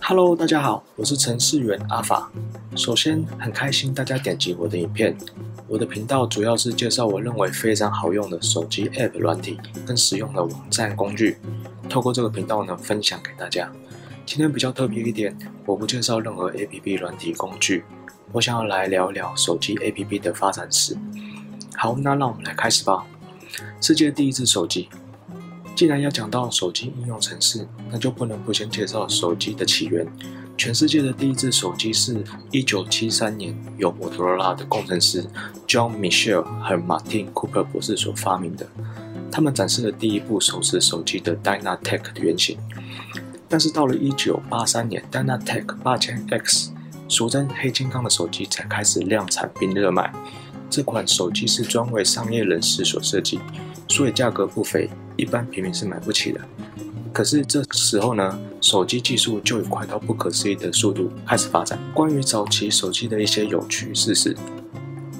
Hello，大家好，我是程式员阿法。首先，很开心大家点击我的影片。我的频道主要是介绍我认为非常好用的手机 App 软体跟实用的网站工具。透过这个频道呢，分享给大家。今天比较特别一点，我不介绍任何 App 软体工具，我想要来聊一聊手机 App 的发展史。好，那让我们来开始吧。世界第一支手机。既然要讲到手机应用程式，那就不能不先介绍手机的起源。全世界的第一只手机是1973年由摩托罗拉的工程师 John Michell 和 Martin Cooper 博士所发明的。他们展示了第一部手持手机的 Dynatec 的原型。但是到了1983年，Dynatec 8000X，俗称黑金刚的手机才开始量产并热卖。这款手机是专为商业人士所设计，所以价格不菲。一般平民是买不起的，可是这时候呢，手机技术就以快到不可思议的速度开始发展。关于早期手机的一些有趣事实：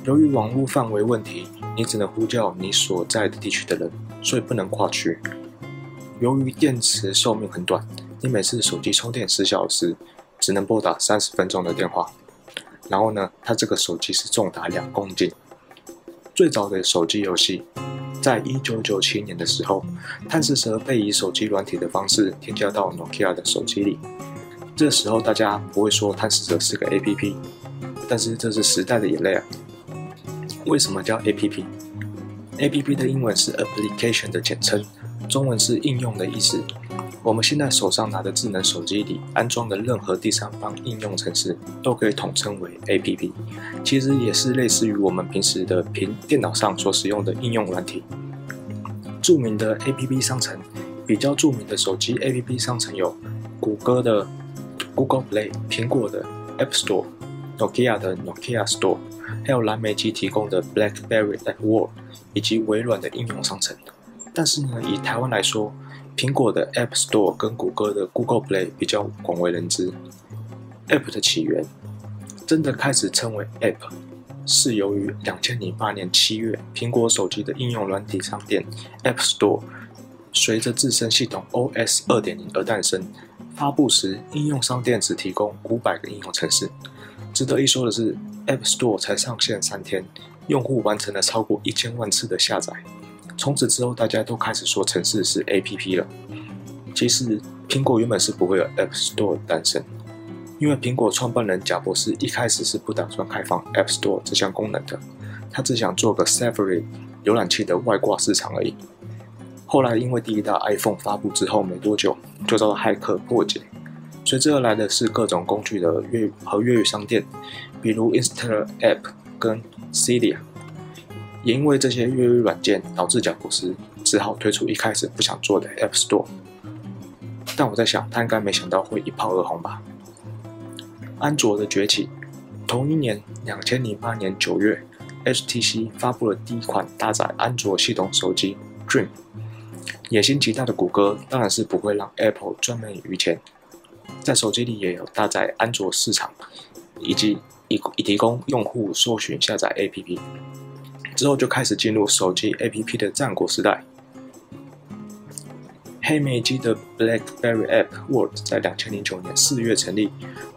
由于网络范围问题，你只能呼叫你所在的地区的人，所以不能跨区。由于电池寿命很短，你每次手机充电十小时只能拨打三十分钟的电话。然后呢，它这个手机是重达两公斤。最早的手机游戏。在一九九七年的时候，贪食蛇被以手机软体的方式添加到 Nokia 的手机里。这时候大家不会说贪食蛇是个 APP，但是这是时代的眼泪啊！为什么叫 APP？APP 的英文是 Application 的简称，中文是应用的意思。我们现在手上拿的智能手机里安装的任何第三方应用程式，都可以统称为 APP。其实也是类似于我们平时的平电脑上所使用的应用软体。著名的 APP 商城，比较著名的手机 APP 商城有谷歌的 Google Play、苹果的 App Store、Nokia 的 Nokia Store，还有蓝莓机提供的 BlackBerry App World，以及微软的应用商城。但是呢，以台湾来说，苹果的 App Store 跟谷歌的 Google Play 比较广为人知。App 的起源真的开始称为 App，是由于两千零八年七月，苹果手机的应用软体商店 App Store 随着自身系统 OS 二点零而诞生。发布时，应用商店只提供五百个应用程式。值得一说的是，App Store 才上线三天，用户完成了超过一千万次的下载。从此之后，大家都开始说城市是 APP 了。其实，苹果原本是不会有 App Store 诞生，因为苹果创办人贾博士一开始是不打算开放 App Store 这项功能的，他只想做个 Safari 浏览器的外挂市场而已。后来，因为第一代 iPhone 发布之后没多久，就遭到骇客破解，随之而来的是各种工具的越和越狱商店，比如 Insta App 跟 Cydia。也因为这些粤语软件，导致贾伯斯只好推出一开始不想做的 App Store。但我在想，他应该没想到会一炮而红吧？安卓的崛起，同一年，两千零八年九月，HTC 发布了第一款搭载安卓系统手机 Dream。野心极大的谷歌当然是不会让 Apple 赚美于钱，在手机里也有搭载安卓市场，以及以以提供用户搜寻下载 APP。之后就开始进入手机 APP 的战国时代。黑莓机的 BlackBerry App World 在两千零九年四月成立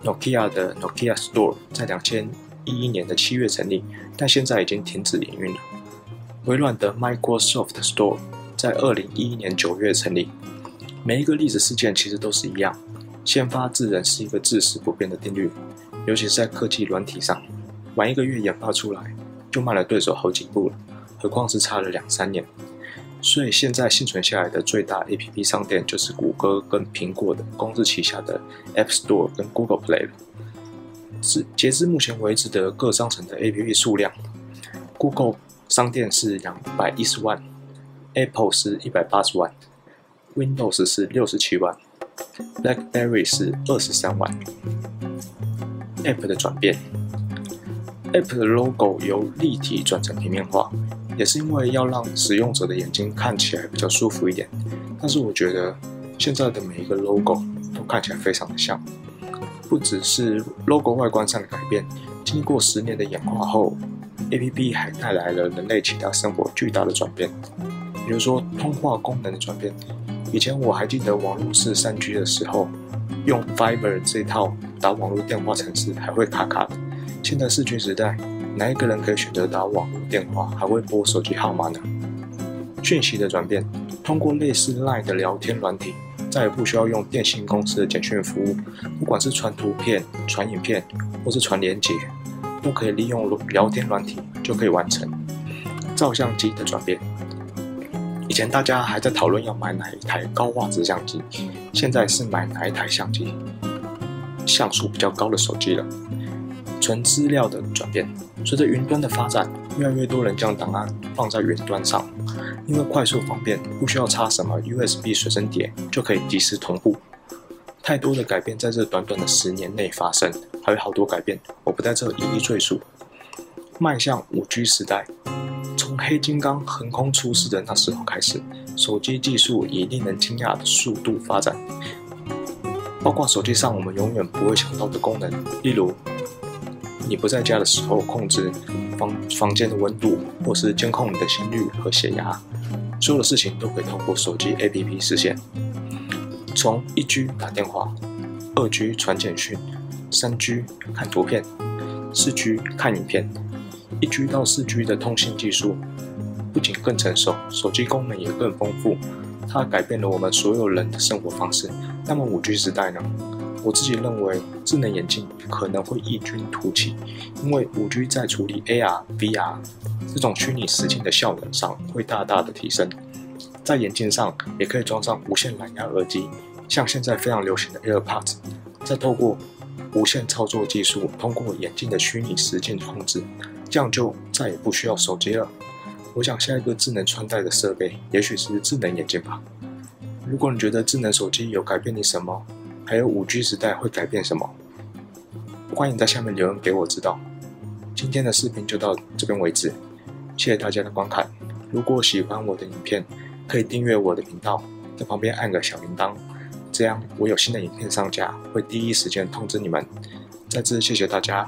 ，Nokia 的 Nokia Store 在两千一一年的七月成立，但现在已经停止营运了。微软的 Microsoft Store 在二零一一年九月成立。每一个历史事件其实都是一样，先发制人是一个至死不变的定律，尤其是在科技软体上，晚一个月研发出来。就慢了对手好几步了，何况是差了两三年。所以现在幸存下来的最大 APP 商店就是谷歌跟苹果的公司旗下的 App Store 跟 Google Play 了。是截至目前为止的各商城的 APP 数量，Google 商店是两百一十万，Apple 是一百八十万，Windows 是六十七万，BlackBerry 是二十三万。App 的转变。App 的 logo 由立体转成平面化，也是因为要让使用者的眼睛看起来比较舒服一点。但是我觉得现在的每一个 logo 都看起来非常的像，不只是 logo 外观上的改变，经过十年的演化后，App 还带来了人类其他生活巨大的转变，比如说通话功能的转变，以前我还记得网络是三 G 的时候，用 Fiber 这套打网络电话程式还会卡卡的。现在四 G 时代，哪一个人可以选择打网络电话还会拨手机号码呢？讯息的转变，通过类似 LINE 的聊天软体，再也不需要用电信公司的简讯服务，不管是传图片、传影片，或是传连结，都可以利用聊天软体就可以完成。照相机的转变，以前大家还在讨论要买哪一台高画质相机，现在是买哪一台相机像素比较高的手机了。存资料的转变，随着云端的发展，越来越多人将档案放在云端上，因为快速方便，不需要插什么 USB 随身碟就可以即时同步。太多的改变在这短短的十年内发生，还有好多改变，我不在这一一赘述。迈向 5G 时代，从黑金刚横空出世的那时候开始，手机技术以令人惊讶的速度发展，包括手机上我们永远不会想到的功能，例如。你不在家的时候，控制房房间的温度，或是监控你的心率和血压，所有的事情都可以通过手机 APP 实现。从一 G 打电话，二 G 传简讯，三 G 看图片，四 G 看影片，一 G 到四 G 的通信技术不仅更成熟，手机功能也更丰富，它改变了我们所有人的生活方式。那么五 G 时代呢？我自己认为，智能眼镜可能会异军突起，因为五 G 在处理 AR、VR 这种虚拟实境的效能上会大大的提升。在眼镜上也可以装上无线蓝牙耳机，像现在非常流行的 AirPods，再透过无线操作技术，通过眼镜的虚拟实境控制，这样就再也不需要手机了。我想下一个智能穿戴的设备，也许是智能眼镜吧。如果你觉得智能手机有改变你什么？还有五 G 时代会改变什么？欢迎在下面留言给我知道。今天的视频就到这边为止，谢谢大家的观看。如果喜欢我的影片，可以订阅我的频道，在旁边按个小铃铛，这样我有新的影片上架会第一时间通知你们。再次谢谢大家。